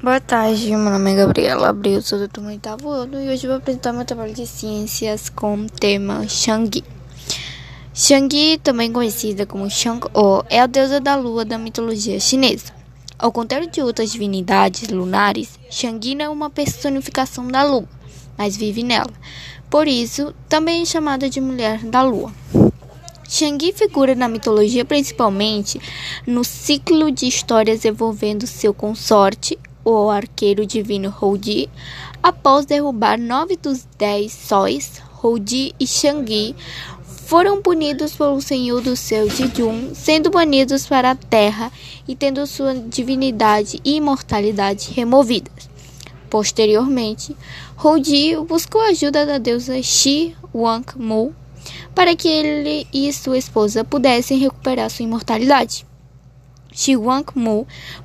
Boa tarde, meu nome é Gabriela Abreu, sou do turma oitavo ano e hoje vou apresentar meu trabalho de ciências com o tema Shangyi. Shangyi, também conhecida como Shang-O, é a deusa da lua da mitologia chinesa. Ao contrário de outras divindades lunares, Shangyi não é uma personificação da lua, mas vive nela. Por isso, também é chamada de mulher da lua. Shangyi figura na mitologia principalmente no ciclo de histórias envolvendo seu consorte, o arqueiro divino Houdi, após derrubar nove dos dez sóis, Houdi e Shangyi foram punidos pelo senhor do céu Jijun, sendo banidos para a terra e tendo sua divindade e imortalidade removidas. Posteriormente, Houdi buscou a ajuda da deusa Shi Wang Mu para que ele e sua esposa pudessem recuperar sua imortalidade. Shi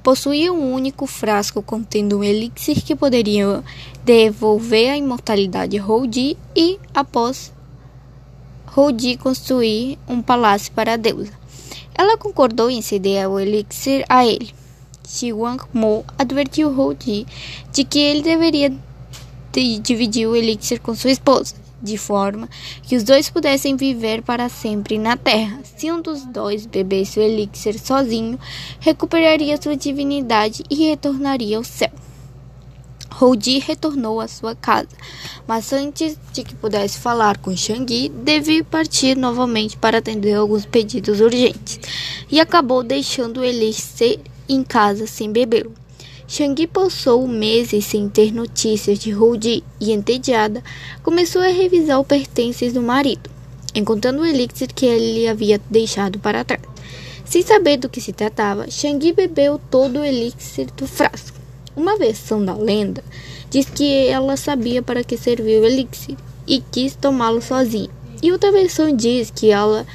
possuía um único frasco contendo um elixir que poderia devolver a imortalidade a Houdi e, após Houdi construir um palácio para a deusa. Ela concordou em ceder o elixir a ele. Shi Mu advertiu Houdi de que ele deveria dividir o elixir com sua esposa de forma que os dois pudessem viver para sempre na Terra. Se um dos dois bebesse o elixir sozinho, recuperaria sua divindade e retornaria ao céu. Houdi retornou à sua casa, mas antes de que pudesse falar com Shangyi, devia partir novamente para atender alguns pedidos urgentes e acabou deixando o elixir em casa sem bebê-lo. Shangyi passou meses sem ter notícias de Houdi e, entediada, começou a revisar os pertences do marido, encontrando o elixir que ele havia deixado para trás. Sem saber do que se tratava, Shangyi bebeu todo o elixir do frasco. Uma versão da lenda diz que ela sabia para que servia o elixir e quis tomá-lo sozinha. E outra versão diz que ela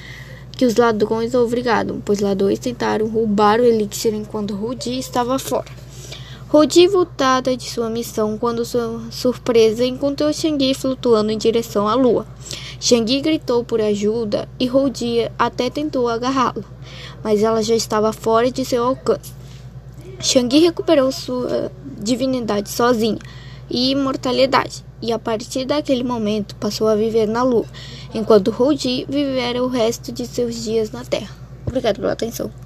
que os ladrões obrigaram, pois ladrões tentaram roubar o elixir enquanto Rudi estava fora. Rodi voltada de sua missão quando sua surpresa encontrou Shangui flutuando em direção à lua. Shangui gritou por ajuda e Rodi até tentou agarrá-la, mas ela já estava fora de seu alcance. Shangui recuperou sua divindade sozinha e imortalidade, e a partir daquele momento passou a viver na lua, enquanto Rodi vivera o resto de seus dias na Terra. Obrigado pela atenção.